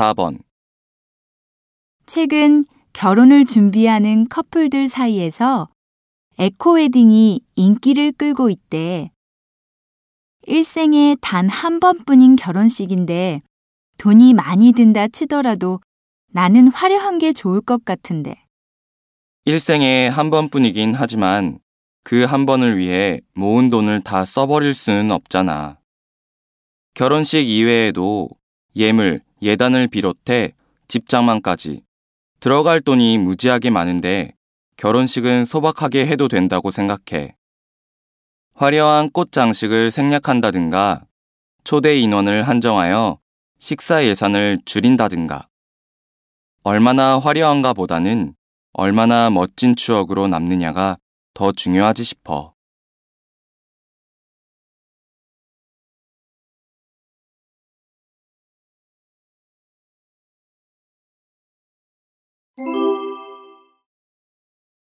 4번. 최근 결혼을 준비하는 커플들 사이에서 에코웨딩이 인기를 끌고 있대. 일생에 단 한 번뿐인 결혼식인데 돈이 많이 든다 치더라도 나는 화려한 게 좋을 것 같은데. 일생에 한 번뿐이긴 하지만 그 한 번을 위해 모은 돈을 다 써버릴 수는 없잖아. 결혼식 이외에도 예물, 예단을 비롯해 집장만까지 들어갈 돈이 무지하게 많은데 결혼식은 소박하게 해도 된다고 생각해. 화려한 꽃 장식을 생략한다든가 초대 인원을 한정하여 식사 예산을 줄인다든가 얼마나 화려한가 보다는 얼마나 멋진 추억으로 남느냐가 더 중요하지 싶어. You.